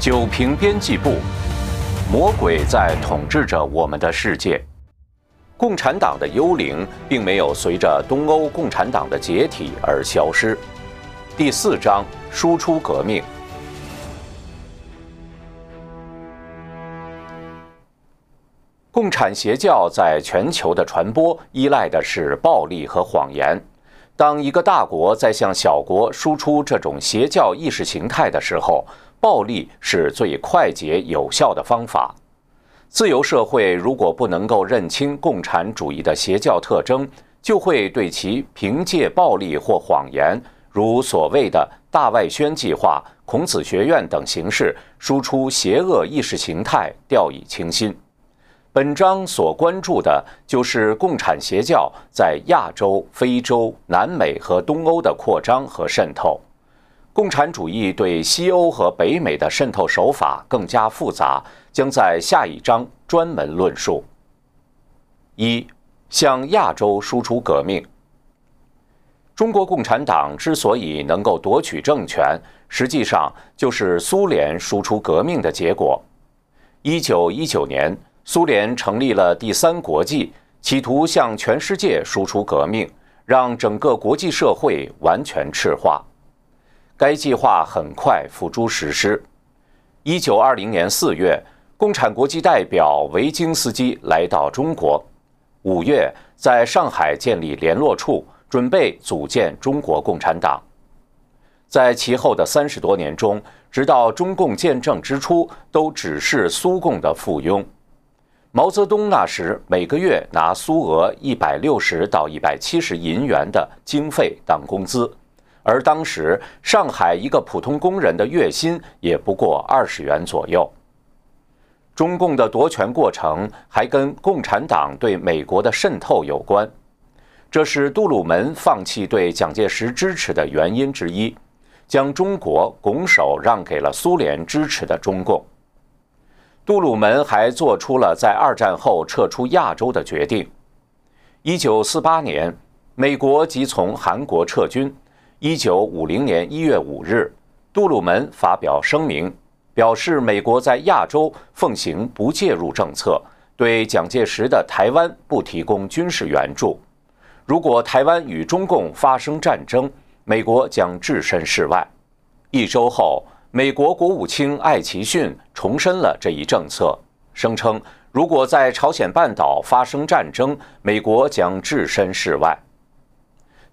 九平编辑部，魔鬼在统治着我们的世界。共产党的幽灵并没有随着东欧共产党的解体而消失。第四章：输出革命。共产邪教在全球的传播依赖的是暴力和谎言。当一个大国在向小国输出这种邪教意识形态的时候，暴力是最快捷有效的方法。自由社会如果不能够认清共产主义的邪教特征，就会对其凭借暴力或谎言，如所谓的大外宣计划、孔子学院等形式输出邪恶意识形态掉以轻心。本章所关注的就是共产邪教在亚洲、非洲、南美和东欧的扩张和渗透。共产主义对西欧和北美的渗透手法更加复杂，将在下一章专门论述。一、向亚洲输出革命。中国共产党之所以能够夺取政权，实际上就是苏联输出革命的结果。一九一九年。苏联成立了第三国际，企图向全世界输出革命，让整个国际社会完全赤化。该计划很快付诸实施。一九二零年四月，共产国际代表维京斯基来到中国。五月，在上海建立联络处，准备组建中国共产党。在其后的三十多年中，直到中共建政之初，都只是苏共的附庸。毛泽东那时每个月拿苏俄一百六十到一百七十银元的经费当工资，而当时上海一个普通工人的月薪也不过二十元左右。中共的夺权过程还跟共产党对美国的渗透有关，这是杜鲁门放弃对蒋介石支持的原因之一，将中国拱手让给了苏联支持的中共。杜鲁门还做出了在二战后撤出亚洲的决定。一九四八年，美国即从韩国撤军。一九五零年一月五日，杜鲁门发表声明，表示美国在亚洲奉行不介入政策，对蒋介石的台湾不提供军事援助。如果台湾与中共发生战争，美国将置身事外。一周后。美国国务卿艾奇逊重申了这一政策，声称如果在朝鲜半岛发生战争，美国将置身事外。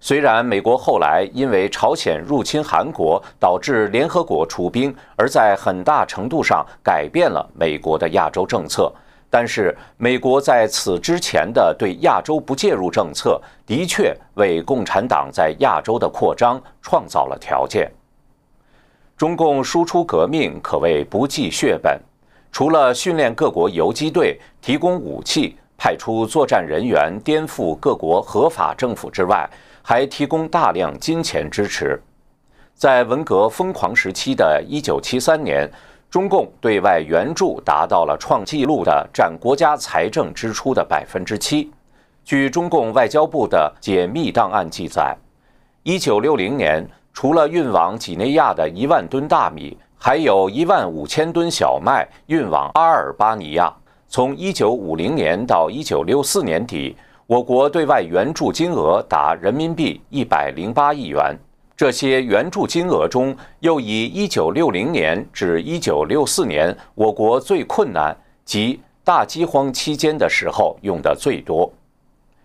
虽然美国后来因为朝鲜入侵韩国导致联合国出兵，而在很大程度上改变了美国的亚洲政策，但是美国在此之前的对亚洲不介入政策，的确为共产党在亚洲的扩张创造了条件。中共输出革命可谓不计血本，除了训练各国游击队、提供武器、派出作战人员颠覆各国合法政府之外，还提供大量金钱支持。在文革疯狂时期的一九七三年，中共对外援助达到了创纪录的占国家财政支出的百分之七。据中共外交部的解密档案记载，一九六零年。除了运往几内亚的一万吨大米，还有一万五千吨小麦运往阿尔巴尼亚。从一九五零年到一九六四年底，我国对外援助金额达人民币一百零八亿元。这些援助金额中，又以一九六零年至一九六四年我国最困难及大饥荒期间的时候用的最多。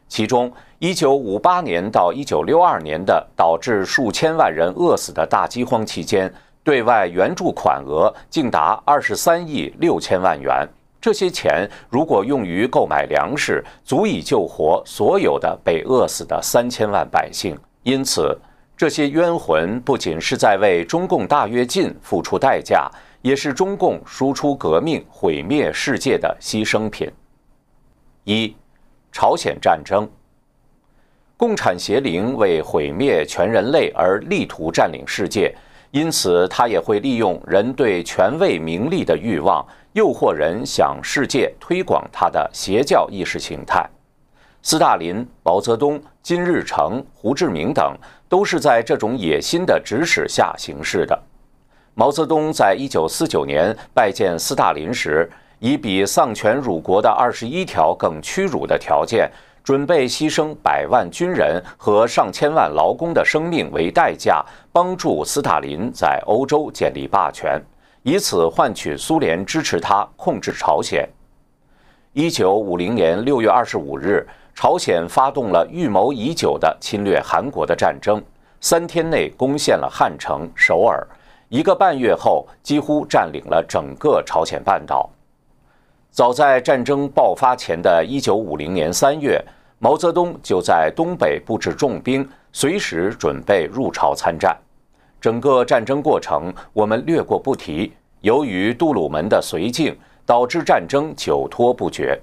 其中，一九五八年到一九六二年的导致数千万人饿死的大饥荒期间，对外援助款额竟达二十三亿六千万元。这些钱如果用于购买粮食，足以救活所有的被饿死的三千万百姓。因此，这些冤魂不仅是在为中共大跃进付出代价，也是中共输出革命、毁灭世界的牺牲品。一，朝鲜战争。共产邪灵为毁灭全人类而力图占领世界，因此他也会利用人对权位名利的欲望，诱惑人向世界推广他的邪教意识形态。斯大林、毛泽东、金日成、胡志明等都是在这种野心的指使下行事的。毛泽东在一九四九年拜见斯大林时，以比丧权辱国的二十一条更屈辱的条件，准备牺牲百万军人和上千万劳工的生命为代价，帮助斯大林在欧洲建立霸权，以此换取苏联支持他控制朝鲜。一九五零年六月二十五日，朝鲜发动了预谋已久的侵略韩国的战争，三天内攻陷了汉城、首尔，一个半月后几乎占领了整个朝鲜半岛。早在战争爆发前的一九五零年三月，毛泽东就在东北布置重兵，随时准备入朝参战。整个战争过程我们略过不提。由于杜鲁门的绥靖，导致战争久拖不决。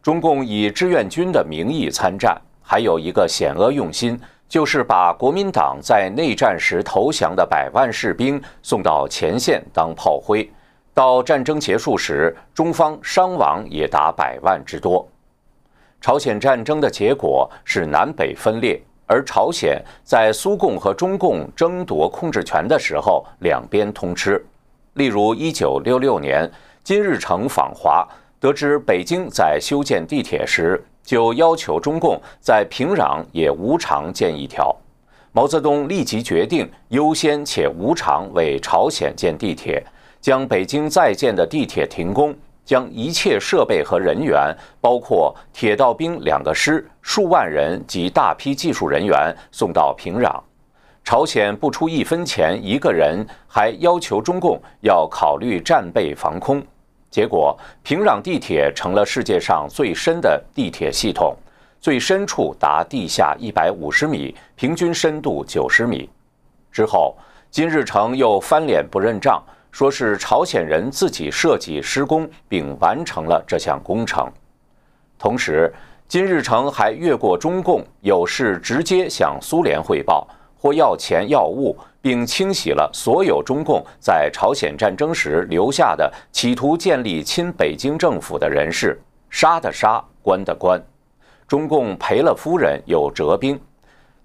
中共以志愿军的名义参战，还有一个险恶用心，就是把国民党在内战时投降的百万士兵送到前线当炮灰。到战争结束时，中方伤亡也达百万之多。朝鲜战争的结果是南北分裂，而朝鲜在苏共和中共争夺控制权的时候，两边通吃。例如，一九六六年，金日成访华，得知北京在修建地铁时，就要求中共在平壤也无偿建一条。毛泽东立即决定优先且无偿为朝鲜建地铁。将北京在建的地铁停工，将一切设备和人员，包括铁道兵两个师、数万人及大批技术人员送到平壤。朝鲜不出一分钱一个人，还要求中共要考虑战备防空。结果，平壤地铁成了世界上最深的地铁系统，最深处达地下一百五十米，平均深度九十米。之后，金日成又翻脸不认账。说是朝鲜人自己设计施工并完成了这项工程，同时金日成还越过中共，有事直接向苏联汇报或要钱要物，并清洗了所有中共在朝鲜战争时留下的企图建立亲北京政府的人士，杀的杀，关的关。中共赔了夫人又折兵，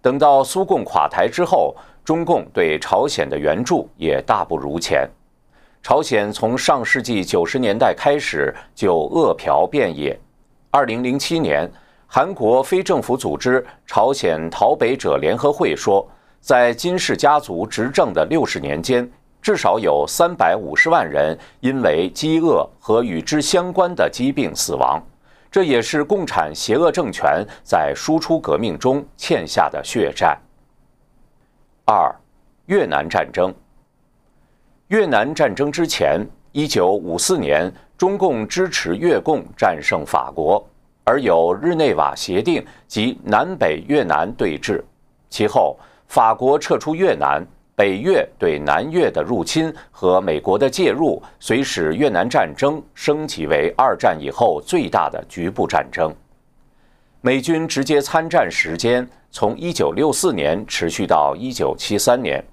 等到苏共垮台之后，中共对朝鲜的援助也大不如前。朝鲜从上世纪九十年代开始就饿殍遍野。二零零七年，韩国非政府组织朝鲜逃北者联合会说，在金氏家族执政的六十年间，至少有三百五十万人因为饥饿和与之相关的疾病死亡。这也是共产邪恶政权在输出革命中欠下的血债。二，越南战争。越南战争之前，一九五四年，中共支持越共战胜法国，而有日内瓦协定及南北越南对峙。其后，法国撤出越南，北越对南越的入侵和美国的介入，遂使越南战争升级为二战以后最大的局部战争。美军直接参战时间从一九六四年持续到一九七三年。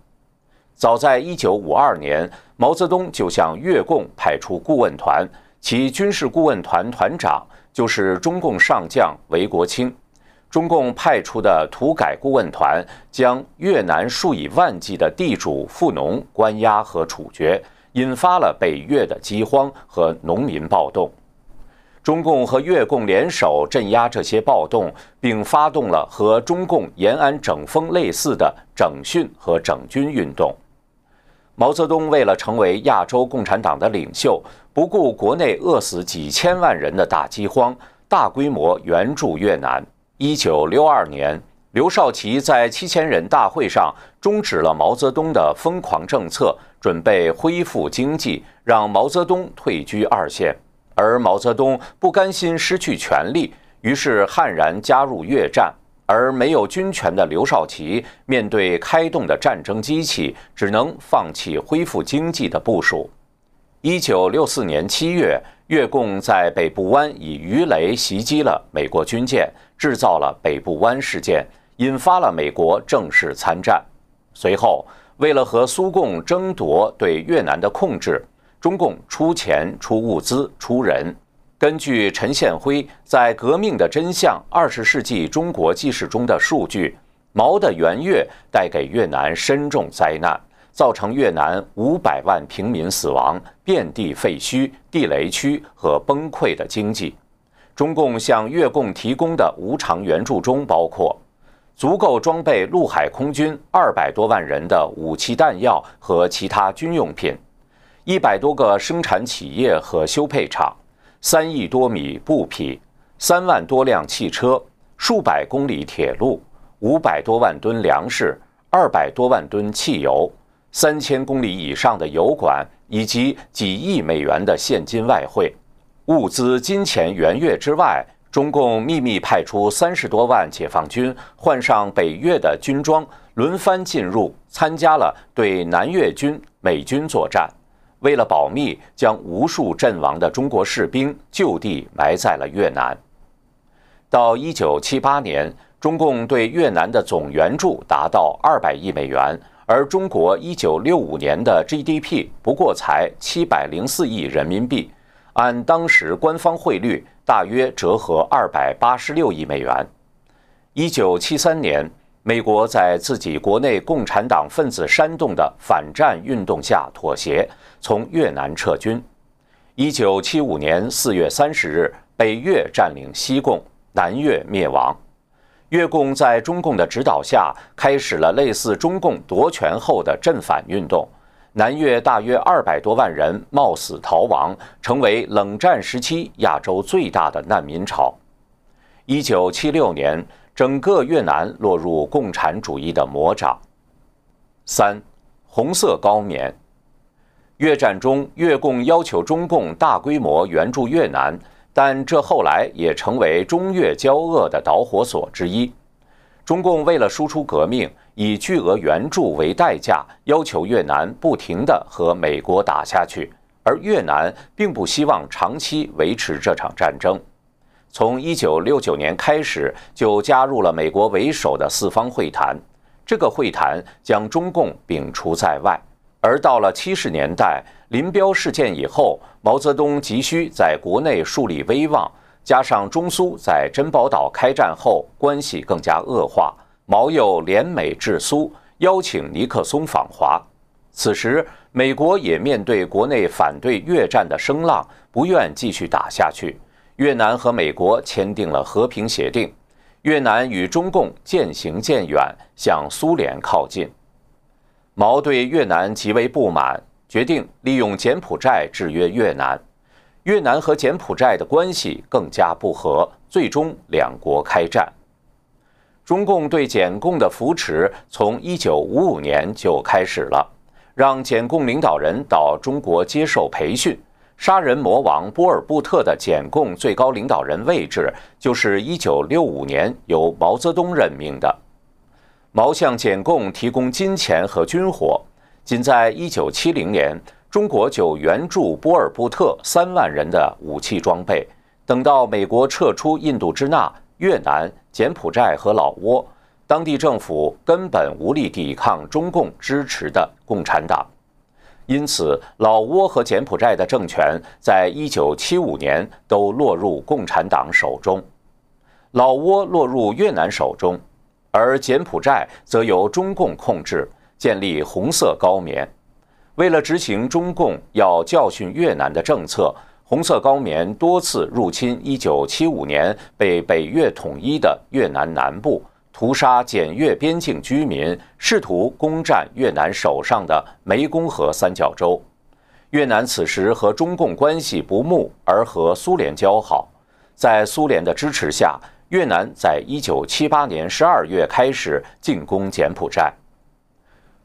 早在一九五二年，毛泽东就向越共派出顾问团，其军事顾问团团长就是中共上将韦国清。中共派出的土改顾问团将越南数以万计的地主富农关押和处决，引发了北越的饥荒和农民暴动。中共和越共联手镇压这些暴动，并发动了和中共延安整风类似的整训和整军运动。毛泽东为了成为亚洲共产党的领袖，不顾国内饿死几千万人的大饥荒，大规模援助越南。一九六二年，刘少奇在七千人大会上终止了毛泽东的疯狂政策，准备恢复经济，让毛泽东退居二线。而毛泽东不甘心失去权力，于是悍然加入越战。而没有军权的刘少奇，面对开动的战争机器，只能放弃恢复经济的部署。一九六四年七月，越共在北部湾以鱼雷袭击了美国军舰，制造了北部湾事件，引发了美国正式参战。随后，为了和苏共争夺对越南的控制，中共出钱、出物资、出人。根据陈宪辉在《革命的真相：二十世纪中国纪事》中的数据，毛的援越带给越南深重灾难，造成越南五百万平民死亡、遍地废墟、地雷区和崩溃的经济。中共向越共提供的无偿援助中包括足够装备陆海空军二百多万人的武器弹药和其他军用品，一百多个生产企业和修配厂，三亿多米布匹，三万多辆汽车，数百公里铁路，五百多万吨粮食，二百多万吨汽油，三千公里以上的油管，以及几亿美元的现金外汇。物资、金钱援越之外，中共秘密派出三十多万解放军，换上北越的军装，轮番进入，参加了对南越军、美军作战。为了保密，将无数阵亡的中国士兵就地埋在了越南。到一九七八年，中共对越南的总援助达到二百亿美元，而中国一九六五年的 GDP 不过才七百零四亿人民币。按当时官方汇率，大约折合二百八十六亿美元。一九七三年，美国在自己国内共产党分子煽动的反战运动下妥协，从越南撤军。一九七五年四月三十日，北越占领西贡，南越灭亡。越共在中共的指导下，开始了类似中共夺权后的镇反运动。南越大约二百多万人冒死逃亡，成为冷战时期亚洲最大的难民潮。一九七六年，整个越南落入共产主义的魔掌。三，红色高棉。越战中，越共要求中共大规模援助越南，但这后来也成为中越交恶的导火索之一。中共为了输出革命。以巨额援助为代价，要求越南不停地和美国打下去，而越南并不希望长期维持这场战争。从1969年开始，就加入了美国为首的四方会谈，这个会谈将中共摒除在外。而到了70年代，林彪事件以后，毛泽东急需在国内树立威望，加上中苏在珍宝岛开战后关系更加恶化。毛又联美致苏，邀请尼克松访华。此时，美国也面对国内反对越战的声浪，不愿继续打下去。越南和美国签订了和平协定，越南与中共渐行渐远，向苏联靠近。毛对越南极为不满，决定利用柬埔寨制约越南。越南和柬埔寨的关系更加不和，最终两国开战。中共对柬共的扶持从一九五五年就开始了，让柬共领导人到中国接受培训。杀人魔王波尔布特的柬共最高领导人位置就是一九六五年由毛泽东任命的。毛向柬共提供金钱和军火，仅在一九七零年，中国就援助波尔布特三万人的武器装备。等到美国撤出印度支那。越南、柬埔寨和老挝，当地政府根本无力抵抗中共支持的共产党，因此老挝和柬埔寨的政权在一九七五年都落入共产党手中，老挝落入越南手中，而柬埔寨则由中共控制，建立红色高棉。为了执行中共要教训越南的政策。红色高棉多次入侵1975年被北越统一的越南南部，屠杀检越边境居民，试图攻占越南手上的湄公河三角洲。越南此时和中共关系不睦，而和苏联交好。在苏联的支持下，越南在1978年12月开始进攻柬埔寨。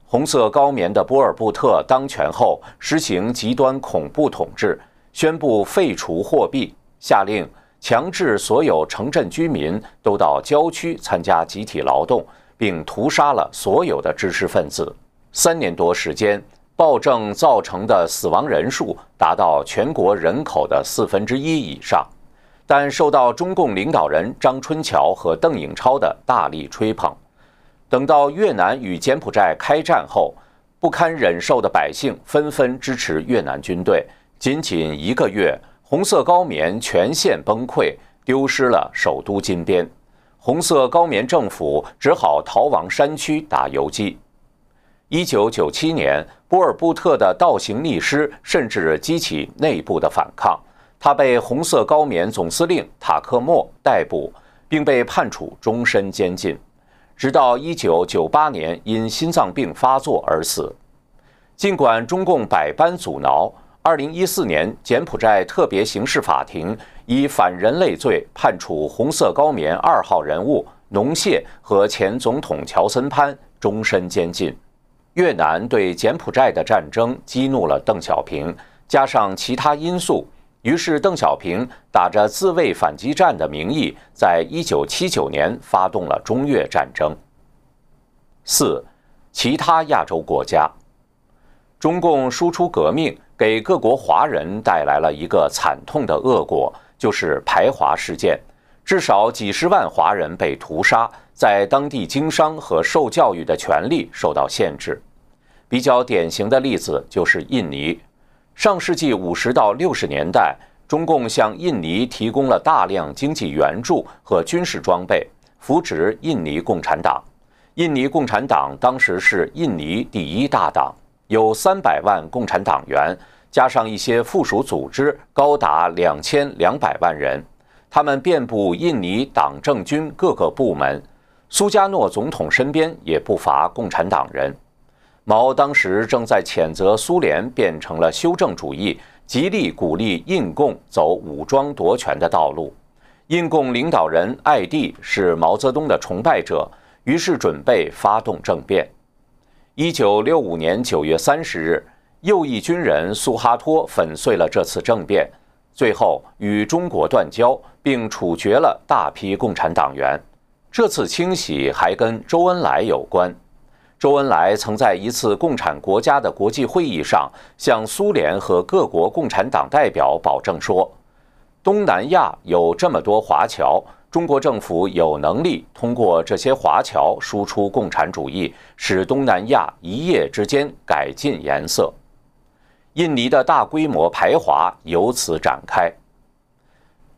红色高棉的波尔布特当权后，实行极端恐怖统治。宣布废除货币，下令强制所有城镇居民都到郊区参加集体劳动，并屠杀了所有的知识分子。三年多时间，暴政造成的死亡人数达到全国人口的四分之一以上。但受到中共领导人张春桥和邓颖超的大力吹捧，等到越南与柬埔寨开战后，不堪忍受的百姓纷纷支持越南军队。仅仅一个月，红色高棉全线崩溃，丢失了首都金边。红色高棉政府只好逃亡山区打游击。一九九七年，波尔布特的倒行逆施甚至激起内部的反抗，他被红色高棉总司令塔克莫逮捕，并被判处终身监禁，直到一九九八年因心脏病发作而死。尽管中共百般阻挠，二零一四年柬埔寨特别刑事法庭以反人类罪判处红色高棉二号人物农谢和前总统乔森潘终身监禁。越南对柬埔寨的战争激怒了邓小平，加上其他因素，于是邓小平打着自卫反击战的名义，在一九七九年发动了中越战争。四，其他亚洲国家，中共输出革命，给各国华人带来了一个惨痛的恶果，就是排华事件，至少几十万华人被屠杀。在当地经商和受教育的权利受到限制。比较典型的例子就是印尼。上世纪五十到六十年代，中共向印尼提供了大量经济援助和军事装备，扶植印尼共产党。印尼共产党当时是印尼第一大党，有三百万共产党员，加上一些附属组织，高达两千两百万人。他们遍布印尼党政军各个部门。苏加诺总统身边也不乏共产党人。毛当时正在谴责苏联变成了修正主义，极力鼓励印共走武装夺权的道路。印共领导人艾蒂是毛泽东的崇拜者，于是准备发动政变。一九六五年九月三十日，右翼军人苏哈托粉碎了这次政变，最后与中国断交，并处决了大批共产党员。这次清洗还跟周恩来有关。周恩来曾在一次共产国家的国际会议上，向苏联和各国共产党代表保证说：“东南亚有这么多华侨，中国政府有能力通过这些华侨输出共产主义，使东南亚一夜之间改进颜色。”印尼的大规模排华由此展开，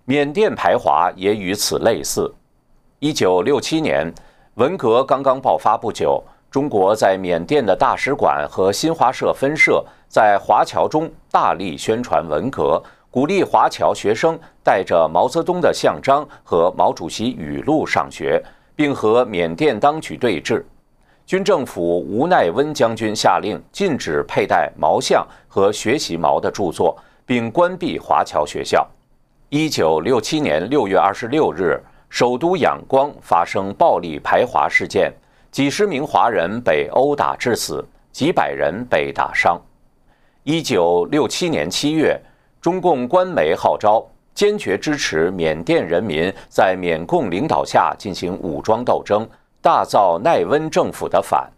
缅甸排华也与此类似。一九六七年，文革刚刚爆发不久，中国在缅甸的大使馆和新华社分社在华侨中大力宣传文革，鼓励华侨学生带着毛泽东的像章和毛主席语录上学，并和缅甸当局对峙。军政府吴奈温将军下令禁止佩戴毛像和学习毛的著作，并关闭华侨学校。一九六七年六月二十六日。首都仰光发生暴力排华事件，几十名华人被殴打致死，几百人被打伤。一九六七年七月，中共官媒号召坚决支持缅甸人民在缅共领导下进行武装斗争，大造奈温政府的反。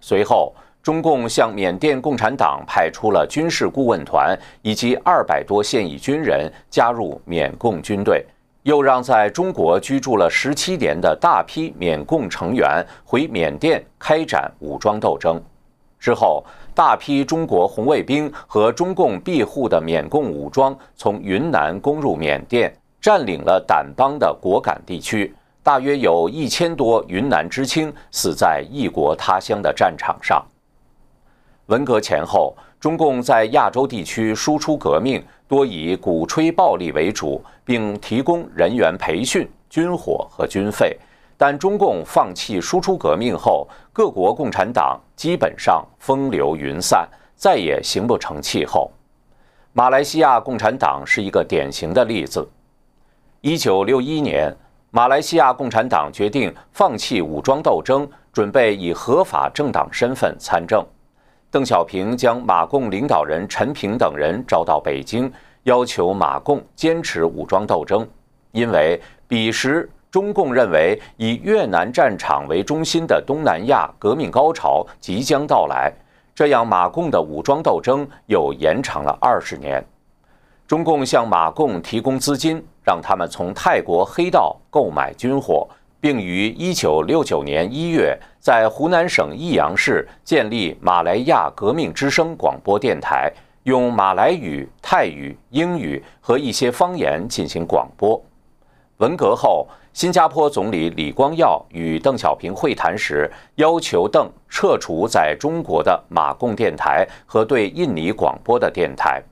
随后，中共向缅甸共产党派出了军事顾问团以及二百多现役军人加入缅共军队。又让在中国居住了十七年的大批缅共成员回缅甸开展武装斗争。之后，大批中国红卫兵和中共庇护的缅共武装从云南攻入缅甸，占领了掸邦的果敢地区。大约有一千多云南知青死在异国他乡的战场上。文革前后，中共在亚洲地区输出革命。多以鼓吹暴力为主，并提供人员培训、军火和军费。但中共放弃输出革命后，各国共产党基本上风流云散，再也形不成气候。马来西亚共产党是一个典型的例子。一九六一年，马来西亚共产党决定放弃武装斗争，准备以合法政党身份参政。邓小平将马共领导人陈平等人招到北京，要求马共坚持武装斗争，因为彼时中共认为以越南战场为中心的东南亚革命高潮即将到来，这样马共的武装斗争又延长了二十年。中共向马共提供资金，让他们从泰国黑道购买军火。并于一九六九年一月在湖南省益阳市建立马来亚革命之声广播电台，用马来语、泰语、英语和一些方言进行广播。文革后，新加坡总理李光耀与邓小平会谈时，要求邓撤除在中国的马共电台和对印尼广播的电台。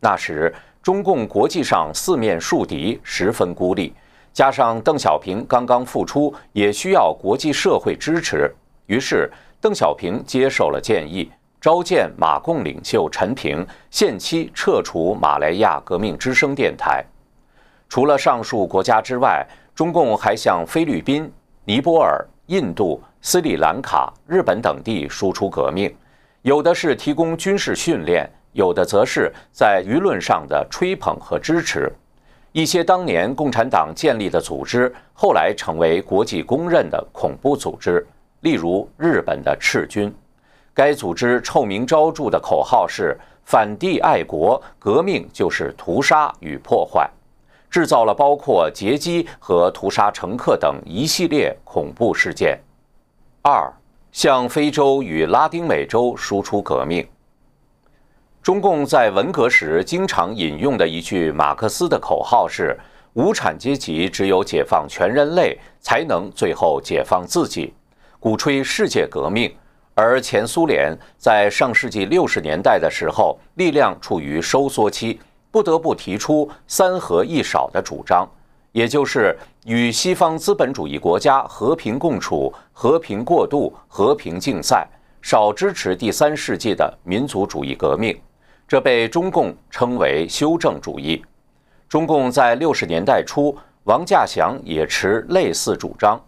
那时，中共国际上四面树敌，十分孤立，加上邓小平刚刚复出，也需要国际社会支持。于是，邓小平接受了建议。召见马共领袖陈平，限期撤除马来亚革命之声电台。除了上述国家之外，中共还向菲律宾、尼泊尔、印度、斯里兰卡、日本等地输出革命，有的是提供军事训练，有的则是在舆论上的吹捧和支持。一些当年共产党建立的组织，后来成为国际公认的恐怖组织，例如日本的赤军。该组织臭名昭著的口号是“反帝爱国，革命就是屠杀与破坏”，制造了包括劫机和屠杀乘客等一系列恐怖事件。二，向非洲与拉丁美洲输出革命。中共在文革时经常引用的一句马克思的口号是：“无产阶级只有解放全人类，才能最后解放自己”，鼓吹世界革命。而前苏联在上世纪六十年代的时候，力量处于收缩期，不得不提出“三合一少”的主张，也就是与西方资本主义国家和平共处、和平过渡、和平竞赛，少支持第三世界的民族主义革命。这被中共称为修正主义。中共在六十年代初，王稼祥也持类似主张。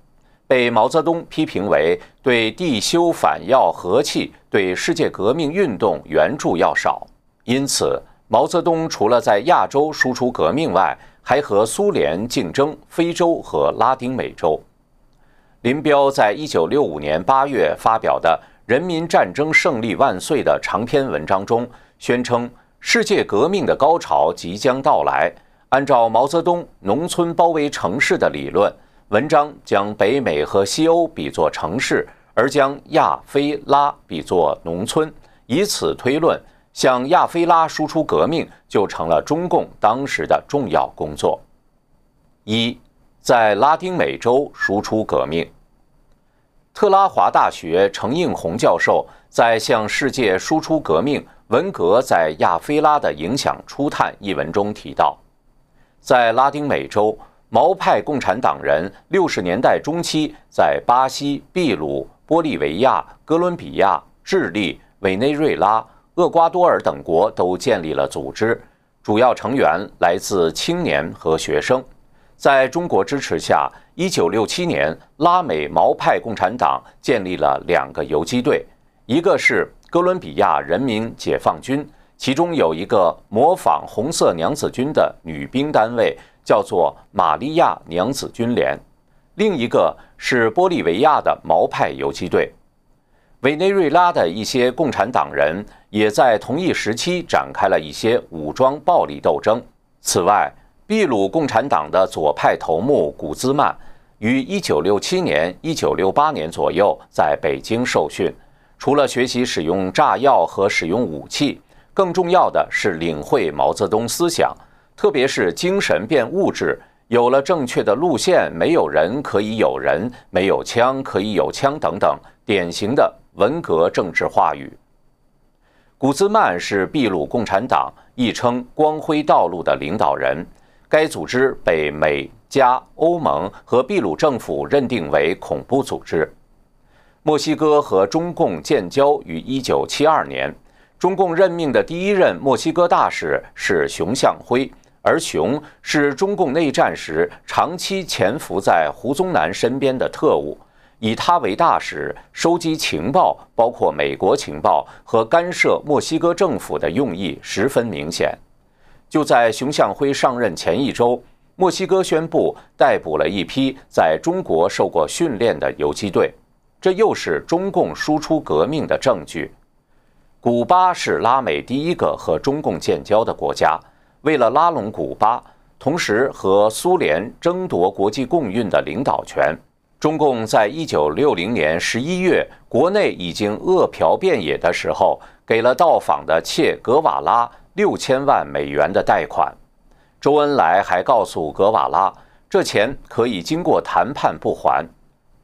被毛泽东批评为对地修反要和气，对世界革命运动援助要少，因此毛泽东除了在亚洲输出革命外，还和苏联竞争非洲和拉丁美洲。林彪在一九六五年八月发表的《人民战争胜利万岁》的长篇文章中，宣称世界革命的高潮即将到来。按照毛泽东“农村包围城市”的理论。文章将北美和西欧比作城市，而将亚非拉比作农村，以此推论，向亚非拉输出革命就成了中共当时的重要工作。一，在拉丁美洲输出革命。特拉华大学程应红教授在《向世界输出革命：文革在亚非拉的影响初探》一文中提到，在拉丁美洲。毛派共产党人六十年代中期在巴西、秘鲁、玻利维亚、哥伦比亚、智利、委内瑞拉、厄瓜多尔等国都建立了组织，主要成员来自青年和学生。在中国支持下，一九六七年，拉美毛派共产党建立了两个游击队，一个是哥伦比亚人民解放军，其中有一个模仿红色娘子军的女兵单位。叫做玛利亚娘子军连，另一个是玻利维亚的毛派游击队。委内瑞拉的一些共产党人也在同一时期展开了一些武装暴力斗争。此外，秘鲁共产党的左派头目古兹曼于1967年、1968年左右在北京受训，除了学习使用炸药和使用武器，更重要的是领会毛泽东思想。特别是精神变物质，有了正确的路线，没有人可以有人，没有枪可以有枪等等，典型的文革政治话语。古兹曼是秘鲁共产党，亦称光辉道路的领导人。该组织被美加欧盟和秘鲁政府认定为恐怖组织。墨西哥和中共建交于1972年，中共任命的第一任墨西哥大使是熊向晖。而熊是中共内战时长期潜伏在胡宗南身边的特务，以他为大使收集情报，包括美国情报和干涉墨西哥政府的用意十分明显。就在熊向晖上任前一周，墨西哥宣布逮捕了一批在中国受过训练的游击队，这又是中共输出革命的证据。古巴是拉美第一个和中共建交的国家。为了拉拢古巴，同时和苏联争夺国际共运的领导权，中共在一九六零年十一月，国内已经饿殍遍野的时候，给了到访的切格瓦拉六千万美元的贷款。周恩来还告诉格瓦拉，这钱可以经过谈判不还。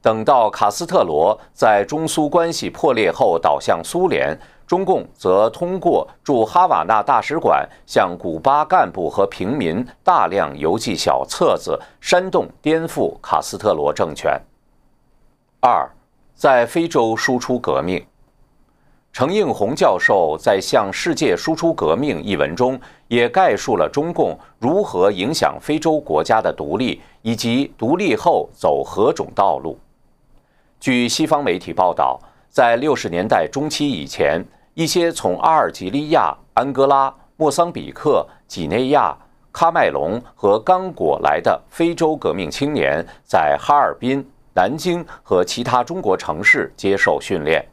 等到卡斯特罗在中苏关系破裂后倒向苏联，中共则通过驻哈瓦那大使馆向古巴干部和平民大量邮寄小册子，煽动颠覆卡斯特罗政权。二，在非洲输出革命。程应红教授在《向世界输出革命》一文中，也概述了中共如何影响非洲国家的独立，以及独立后走何种道路。据西方媒体报道，在六十年代中期以前，一些从阿尔及利亚、安哥拉、莫桑比克、几内亚、喀麦隆和刚果来的非洲革命青年，在哈尔滨、南京和其他中国城市接受训练。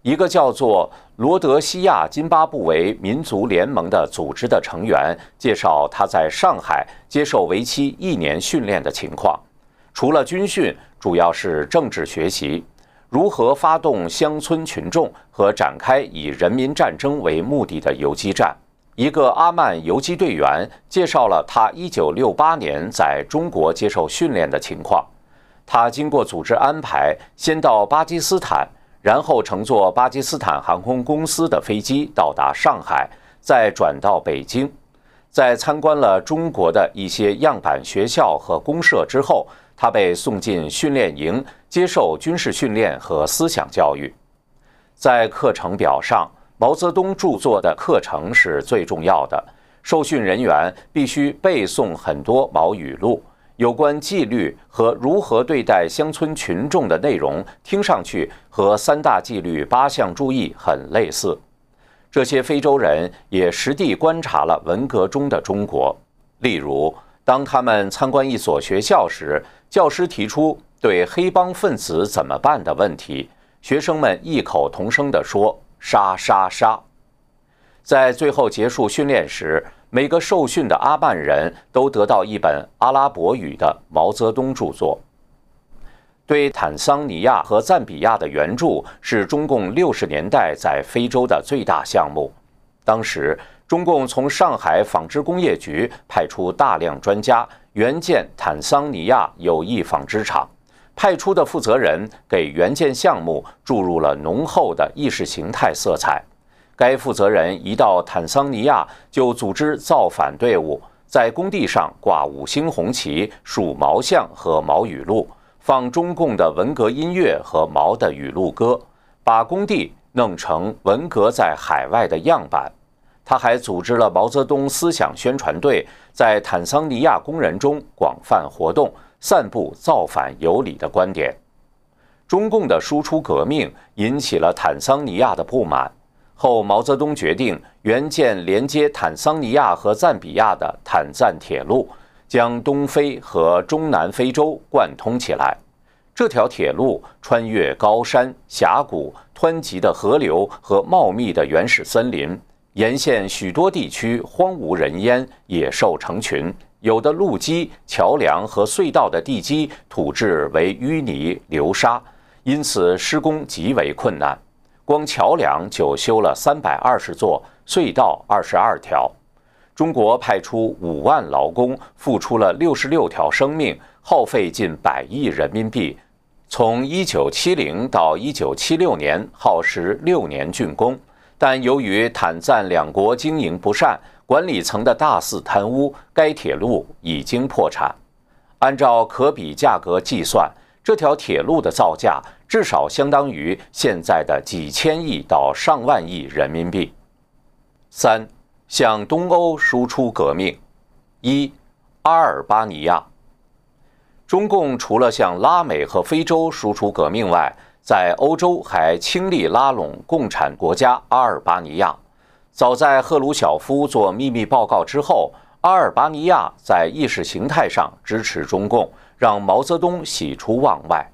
一个叫做罗德西亚津巴布韦民族联盟的组织的成员介绍，他在上海接受为期一年训练的情况。除了军训，主要是政治学习，如何发动乡村群众和展开以人民战争为目的的游击战。一个阿曼游击队员介绍了他1968年在中国接受训练的情况。他经过组织安排，先到巴基斯坦。然后乘坐巴基斯坦航空公司的飞机到达上海，再转到北京。在参观了中国的一些样板学校和公社之后，他被送进训练营，接受军事训练和思想教育。在课程表上，毛泽东著作的课程是最重要的。受训人员必须背诵很多毛语录。有关纪律和如何对待乡村群众的内容，听上去和三大纪律八项注意很类似。这些非洲人也实地观察了文革中的中国。例如，当他们参观一所学校时，教师提出对黑帮分子怎么办的问题，学生们异口同声地说：“杀杀杀！”在最后结束训练时。每个受训的阿曼人都得到一本阿拉伯语的毛泽东著作。对坦桑尼亚和赞比亚的援助是中共六十年代在非洲的最大项目。当时，中共从上海纺织工业局派出大量专家援建坦桑尼亚友谊纺织厂，派出的负责人给援建项目注入了浓厚的意识形态色彩。该负责人一到坦桑尼亚，就组织造反队伍，在工地上挂五星红旗、数毛像和毛语录，放中共的文革音乐和毛的语录歌，把工地弄成文革在海外的样板。他还组织了毛泽东思想宣传队，在坦桑尼亚工人中广泛活动，散布造反有理的观点。中共的输出革命引起了坦桑尼亚的不满。后，毛泽东决定援建连接坦桑尼亚和赞比亚的坦赞铁路，将东非和中南非洲贯通起来。这条铁路穿越高山峡谷、湍急的河流和茂密的原始森林，沿线许多地区荒无人烟，野兽成群。有的路基、桥梁和隧道的地基土质为淤泥流沙，因此施工极为困难。光桥梁就修了三百二十座，隧道二十二条。中国派出五万劳工，付出了六十六条生命，耗费近百亿人民币。从一九七零到一九七六年，耗时六年竣工。但由于坦赞两国经营不善，管理层的大肆贪污，该铁路已经破产。按照可比价格计算。这条铁路的造价至少相当于现在的几千亿到上万亿人民币。三，向东欧输出革命。一，阿尔巴尼亚。中共除了向拉美和非洲输出革命外，在欧洲还倾力拉拢共产国家阿尔巴尼亚。早在赫鲁晓夫做秘密报告之后，阿尔巴尼亚在意识形态上支持中共。让毛泽东喜出望外，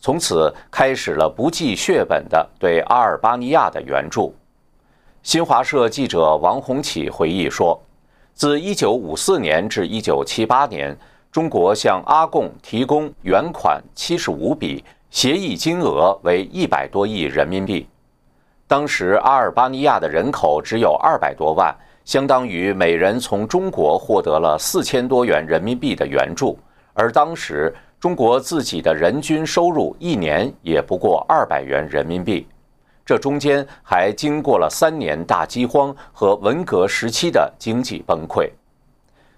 从此开始了不计血本的对阿尔巴尼亚的援助。新华社记者王洪启回忆说，自1954年至1978年，中国向阿贡提供原款75笔，协议金额为一百多亿人民币。当时阿尔巴尼亚的人口只有二百多万，相当于每人从中国获得了四千多元人民币的援助。而当时中国自己的人均收入一年也不过二百元人民币，这中间还经过了三年大饥荒和文革时期的经济崩溃。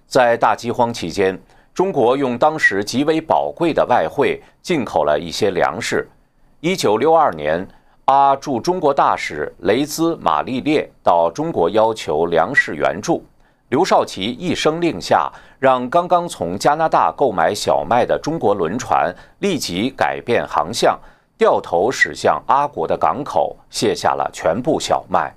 在大饥荒期间，中国用当时极为宝贵的外汇进口了一些粮食。一九六二年，阿驻中国大使雷兹玛丽列到中国要求粮食援助。刘少奇一声令下，让刚刚从加拿大购买小麦的中国轮船立即改变航向，掉头驶向阿国的港口，卸下了全部小麦。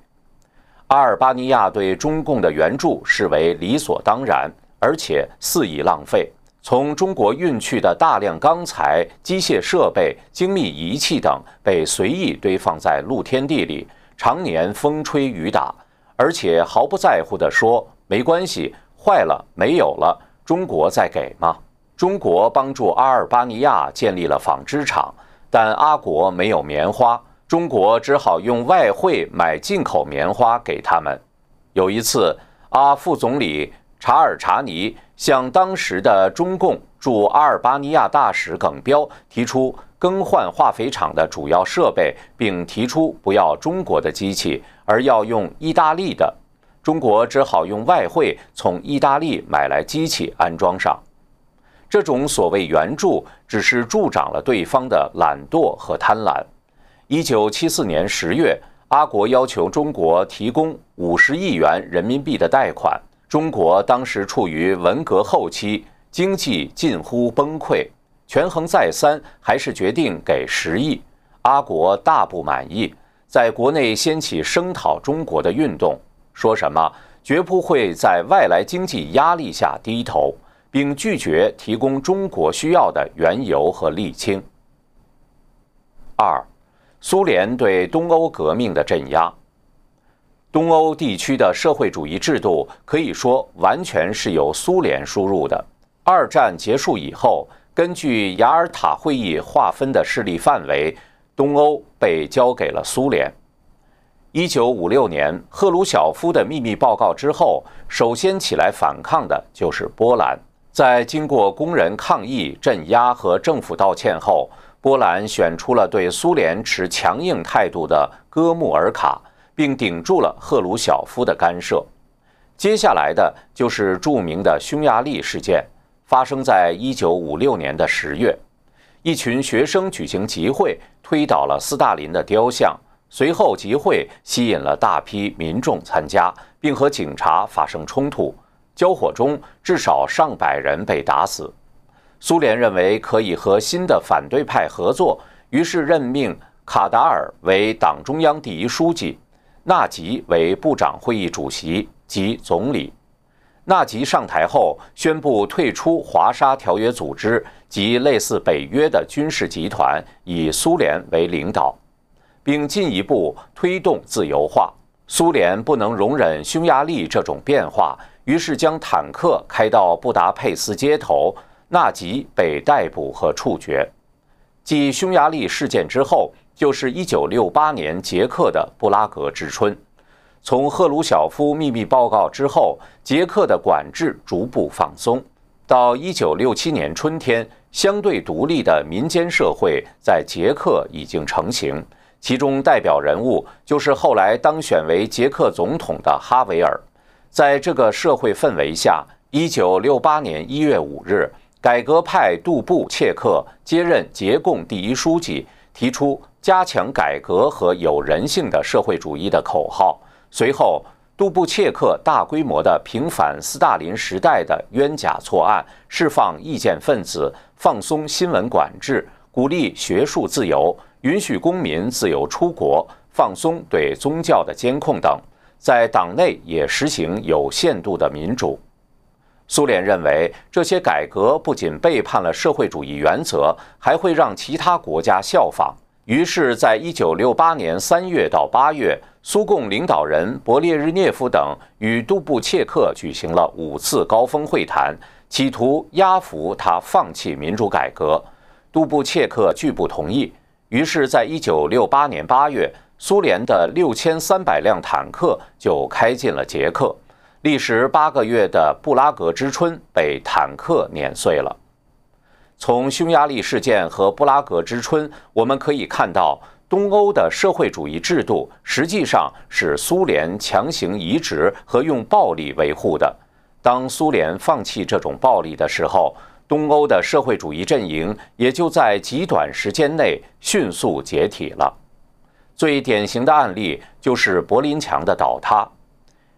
阿尔巴尼亚对中共的援助视为理所当然，而且肆意浪费。从中国运去的大量钢材、机械设备、精密仪器等，被随意堆放在露天地里，常年风吹雨打，而且毫不在乎地说。没关系，坏了没有了，中国在给吗？中国帮助阿尔巴尼亚建立了纺织厂，但阿国没有棉花，中国只好用外汇买进口棉花给他们。有一次，阿副总理查尔查尼向当时的中共驻阿尔巴尼亚大使耿彪提出更换化肥厂的主要设备，并提出不要中国的机器，而要用意大利的。中国只好用外汇从意大利买来机器安装上。这种所谓援助，只是助长了对方的懒惰和贪婪。一九七四年十月，阿国要求中国提供五十亿元人民币的贷款。中国当时处于文革后期，经济近乎崩溃，权衡再三，还是决定给十亿。阿国大不满意，在国内掀起声讨中国的运动。说什么绝不会在外来经济压力下低头，并拒绝提供中国需要的原油和沥青。二，苏联对东欧革命的镇压。东欧地区的社会主义制度可以说完全是由苏联输入的。二战结束以后，根据雅尔塔会议划分的势力范围，东欧被交给了苏联。一九五六年赫鲁晓夫的秘密报告之后，首先起来反抗的就是波兰。在经过工人抗议、镇压和政府道歉后，波兰选出了对苏联持强硬态度的戈穆尔卡，并顶住了赫鲁晓夫的干涉。接下来的就是著名的匈牙利事件，发生在一九五六年的十月，一群学生举行集会，推倒了斯大林的雕像。随后，集会吸引了大批民众参加，并和警察发生冲突。交火中，至少上百人被打死。苏联认为可以和新的反对派合作，于是任命卡达尔为党中央第一书记，纳吉为部长会议主席及总理。纳吉上台后，宣布退出华沙条约组织及类似北约的军事集团，以苏联为领导。并进一步推动自由化。苏联不能容忍匈牙利这种变化，于是将坦克开到布达佩斯街头。纳吉被逮捕和处决。继匈牙利事件之后，就是1968年捷克的布拉格之春。从赫鲁晓夫秘密报告之后，捷克的管制逐步放松。到1967年春天，相对独立的民间社会在捷克已经成型。其中代表人物就是后来当选为捷克总统的哈维尔。在这个社会氛围下，一九六八年一月五日，改革派杜布切克接任捷共第一书记，提出加强改革和有人性的社会主义的口号。随后，杜布切克大规模地平反斯大林时代的冤假错案，释放意见分子，放松新闻管制，鼓励学术自由。允许公民自由出国，放松对宗教的监控等，在党内也实行有限度的民主。苏联认为这些改革不仅背叛了社会主义原则，还会让其他国家效仿。于是，在一九六八年三月到八月，苏共领导人勃列日涅夫等与杜布切克举行了五次高峰会谈，企图压服他放弃民主改革。杜布切克拒不同意。于是，在一九六八年八月，苏联的六千三百辆坦克就开进了捷克。历时八个月的布拉格之春被坦克碾碎了。从匈牙利事件和布拉格之春，我们可以看到，东欧的社会主义制度实际上是苏联强行移植和用暴力维护的。当苏联放弃这种暴力的时候，东欧的社会主义阵营也就在极短时间内迅速解体了。最典型的案例就是柏林墙的倒塌。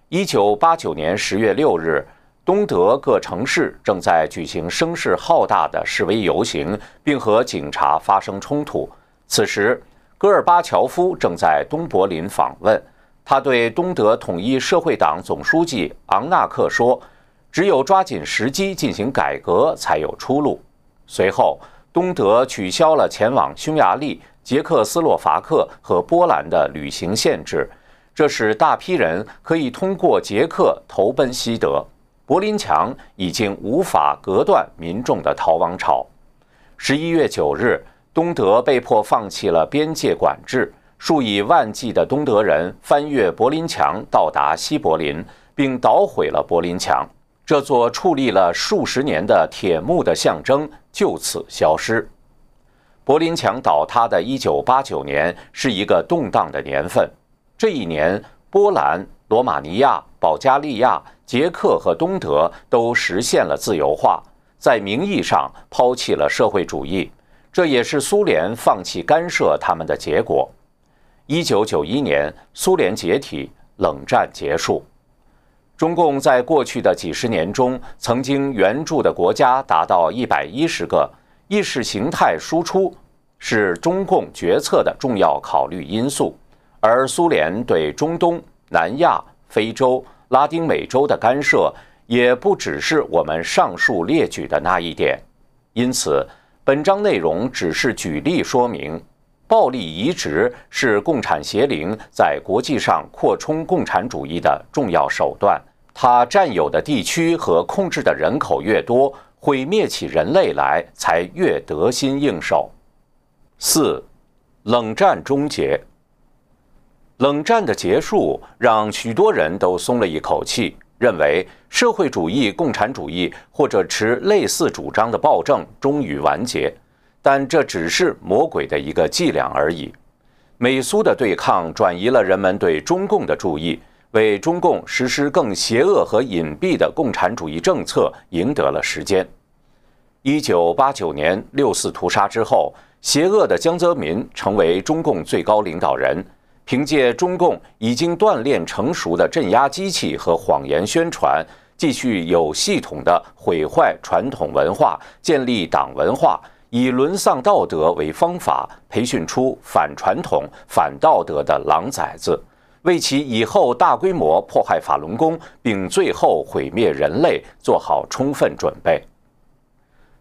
一九八九年十月六日。东德各城市正在举行声势浩大的示威游行，并和警察发生冲突。此时，戈尔巴乔夫正在东柏林访问。他对东德统一社会党总书记昂纳克说：“只有抓紧时机进行改革，才有出路。”随后，东德取消了前往匈牙利、捷克斯洛伐克和波兰的旅行限制，这使大批人可以通过捷克投奔西德。柏林墙已经无法隔断民众的逃亡潮。十一月九日，东德被迫放弃了边界管制，数以万计的东德人翻越柏林墙到达西柏林，并捣毁了柏林墙。这座矗立了数十年的铁幕的象征就此消失。柏林墙倒塌的一九八九年是一个动荡的年份。这一年，波兰、罗马尼亚、保加利亚。捷克和东德都实现了自由化，在名义上抛弃了社会主义，这也是苏联放弃干涉他们的结果。一九九一年，苏联解体，冷战结束。中共在过去的几十年中，曾经援助的国家达到一百一十个。意识形态输出是中共决策的重要考虑因素，而苏联对中东、南亚、非洲。拉丁美洲的干涉也不只是我们上述列举的那一点，因此，本章内容只是举例说明，暴力移植是共产邪灵在国际上扩充共产主义的重要手段。它占有的地区和控制的人口越多，毁灭起人类来才越得心应手。四，冷战终结。冷战的结束让许多人都松了一口气，认为社会主义、共产主义或者持类似主张的暴政终于完结。但这只是魔鬼的一个伎俩而已。美苏的对抗转移了人们对中共的注意，为中共实施更邪恶和隐蔽的共产主义政策赢得了时间。一九八九年六四屠杀之后，邪恶的江泽民成为中共最高领导人。凭借中共已经锻炼成熟的镇压机器和谎言宣传，继续有系统的毁坏传统文化，建立党文化，以沦丧道德为方法，培训出反传统、反道德的狼崽子，为其以后大规模迫害法轮功，并最后毁灭人类做好充分准备。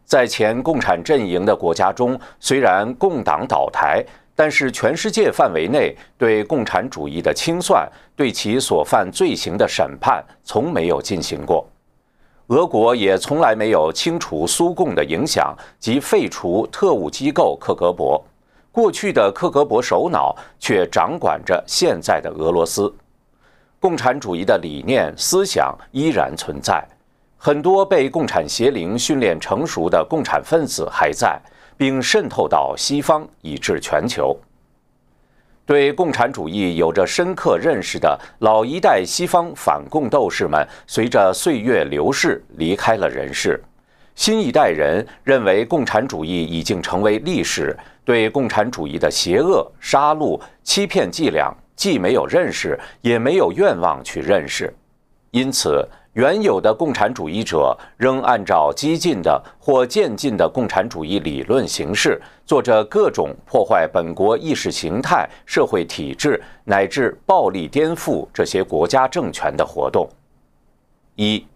在前共产阵营的国家中，虽然共党倒台。但是，全世界范围内对共产主义的清算、对其所犯罪行的审判，从没有进行过。俄国也从来没有清除苏共的影响及废除特务机构克格勃。过去的克格勃首脑却掌管着现在的俄罗斯。共产主义的理念、思想依然存在，很多被共产邪灵训练成熟的共产分子还在。并渗透到西方，以至全球。对共产主义有着深刻认识的老一代西方反共斗士们，随着岁月流逝离开了人世。新一代人认为共产主义已经成为历史，对共产主义的邪恶、杀戮、欺骗伎俩，既没有认识，也没有愿望去认识，因此。原有的共产主义者仍按照激进的或渐进的共产主义理论形式，做着各种破坏本国意识形态、社会体制乃至暴力颠覆这些国家政权的活动。一，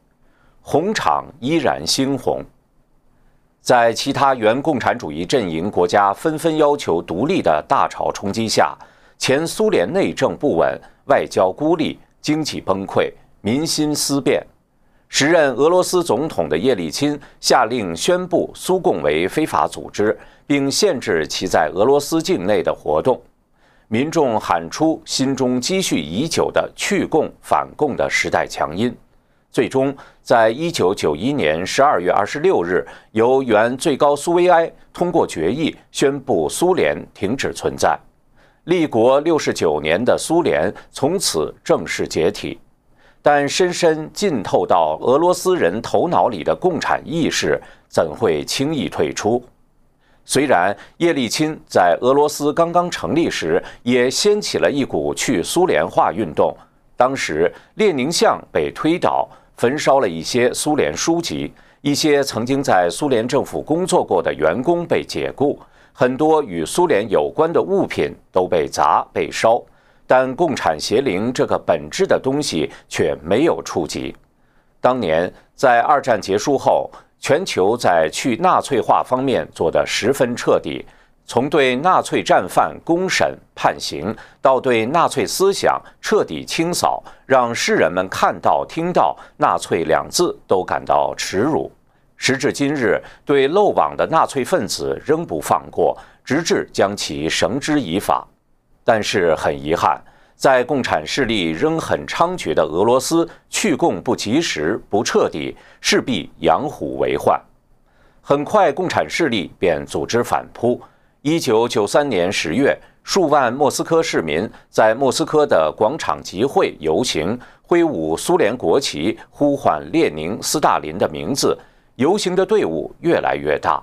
红场依然猩红。在其他原共产主义阵营国家纷纷要求独立的大潮冲击下，前苏联内政不稳，外交孤立，经济崩溃。民心思变，时任俄罗斯总统的叶利钦下令宣布苏共为非法组织，并限制其在俄罗斯境内的活动。民众喊出心中积蓄已久的去共反共的时代强音。最终在一九九一年十二月二十六日，由原最高苏维埃通过决议宣布苏联停止存在。立国六十九年的苏联从此正式解体。但深深浸透到俄罗斯人头脑里的共产意识，怎会轻易退出？虽然叶利钦在俄罗斯刚刚成立时，也掀起了一股去苏联化运动。当时，列宁像被推倒，焚烧了一些苏联书籍，一些曾经在苏联政府工作过的员工被解雇，很多与苏联有关的物品都被砸被烧。但共产邪灵这个本质的东西却没有触及。当年在二战结束后，全球在去纳粹化方面做得十分彻底，从对纳粹战犯公审判刑，到对纳粹思想彻底清扫，让世人们看到、听到“纳粹”两字都感到耻辱。时至今日，对漏网的纳粹分子仍不放过，直至将其绳之以法。但是很遗憾，在共产势力仍很猖獗的俄罗斯，去共不及时、不彻底，势必养虎为患。很快，共产势力便组织反扑。一九九三年十月，数万莫斯科市民在莫斯科的广场集会游行，挥舞苏联国旗，呼唤列宁、斯大林的名字。游行的队伍越来越大。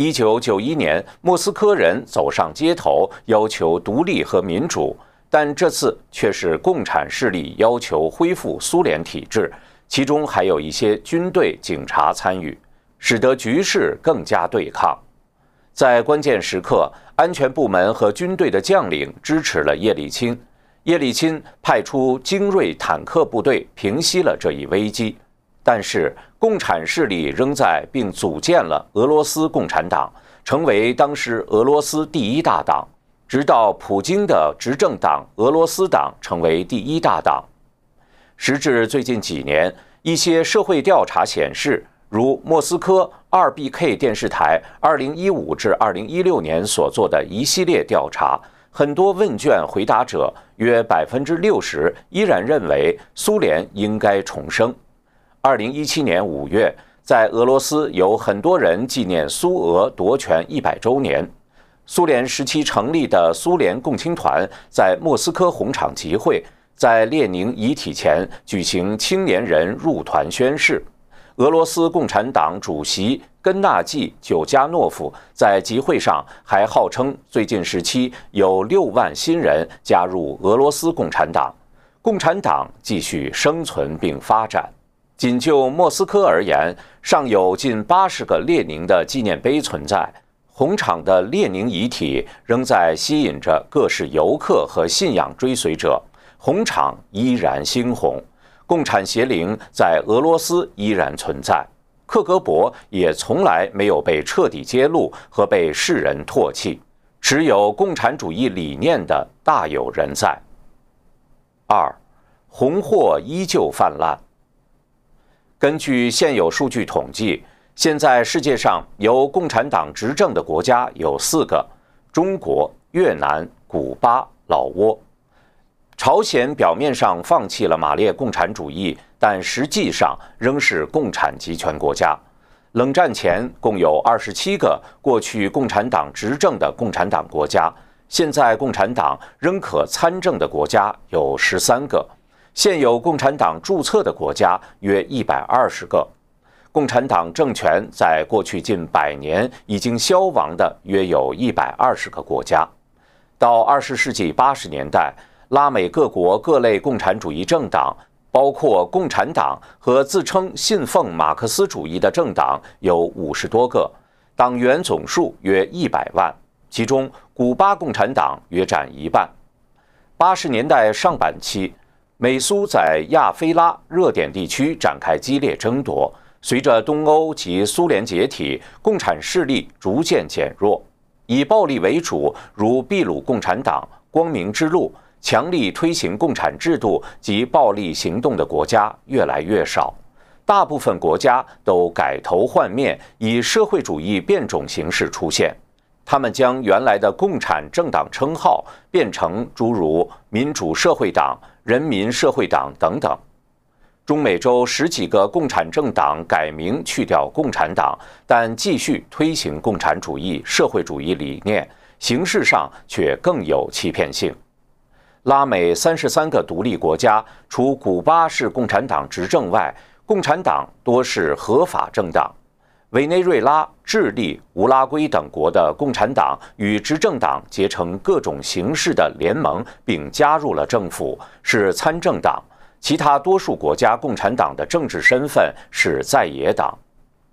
一九九一年，莫斯科人走上街头，要求独立和民主，但这次却是共产势力要求恢复苏联体制，其中还有一些军队、警察参与，使得局势更加对抗。在关键时刻，安全部门和军队的将领支持了叶利钦，叶利钦派出精锐坦克部队平息了这一危机。但是，共产势力仍在，并组建了俄罗斯共产党，成为当时俄罗斯第一大党。直到普京的执政党俄罗斯党成为第一大党。时至最近几年，一些社会调查显示，如莫斯科二 BK 电视台2015至2016年所做的一系列调查，很多问卷回答者约百分之六十依然认为苏联应该重生。二零一七年五月，在俄罗斯有很多人纪念苏俄夺权一百周年。苏联时期成立的苏联共青团在莫斯科红场集会，在列宁遗体前举行青年人入团宣誓。俄罗斯共产党主席根纳季·久加诺夫在集会上还号称，最近时期有六万新人加入俄罗斯共产党，共产党继续生存并发展。仅就莫斯科而言，尚有近八十个列宁的纪念碑存在。红场的列宁遗体仍在吸引着各式游客和信仰追随者，红场依然猩红。共产邪灵在俄罗斯依然存在，克格勃也从来没有被彻底揭露和被世人唾弃。持有共产主义理念的大有人在。二，红货依旧泛滥。根据现有数据统计，现在世界上由共产党执政的国家有四个：中国、越南、古巴、老挝。朝鲜表面上放弃了马列共产主义，但实际上仍是共产集权国家。冷战前共有二十七个过去共产党执政的共产党国家，现在共产党仍可参政的国家有十三个。现有共产党注册的国家约一百二十个，共产党政权在过去近百年已经消亡的约有一百二十个国家。到二十世纪八十年代，拉美各国各类共产主义政党，包括共产党和自称信奉马克思主义的政党有五十多个，党员总数约一百万，其中古巴共产党约占一半。八十年代上半期。美苏在亚非拉热点地区展开激烈争夺。随着东欧及苏联解体，共产势力逐渐减弱，以暴力为主，如秘鲁共产党、光明之路，强力推行共产制度及暴力行动的国家越来越少。大部分国家都改头换面，以社会主义变种形式出现。他们将原来的共产政党称号变成诸如民主社会党。人民社会党等等，中美洲十几个共产政党改名去掉“共产党”，但继续推行共产主义、社会主义理念，形式上却更有欺骗性。拉美三十三个独立国家，除古巴是共产党执政外，共产党多是合法政党。委内瑞拉、智利、乌拉圭等国的共产党与执政党结成各种形式的联盟，并加入了政府，是参政党。其他多数国家共产党的政治身份是在野党。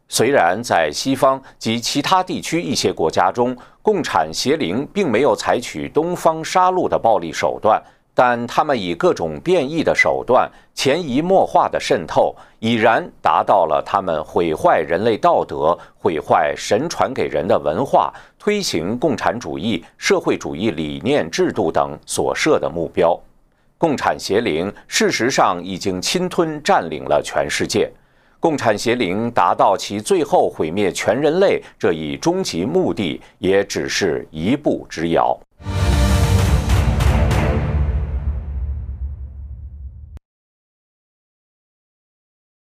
虽然在西方及其他地区一些国家中，共产邪灵并没有采取东方杀戮的暴力手段，但他们以各种变异的手段、潜移默化的渗透，已然达到了他们毁坏人类道德、毁坏神传给人的文化、推行共产主义、社会主义理念、制度等所设的目标。共产邪灵事实上已经侵吞占领了全世界，共产邪灵达到其最后毁灭全人类这一终极目的，也只是一步之遥。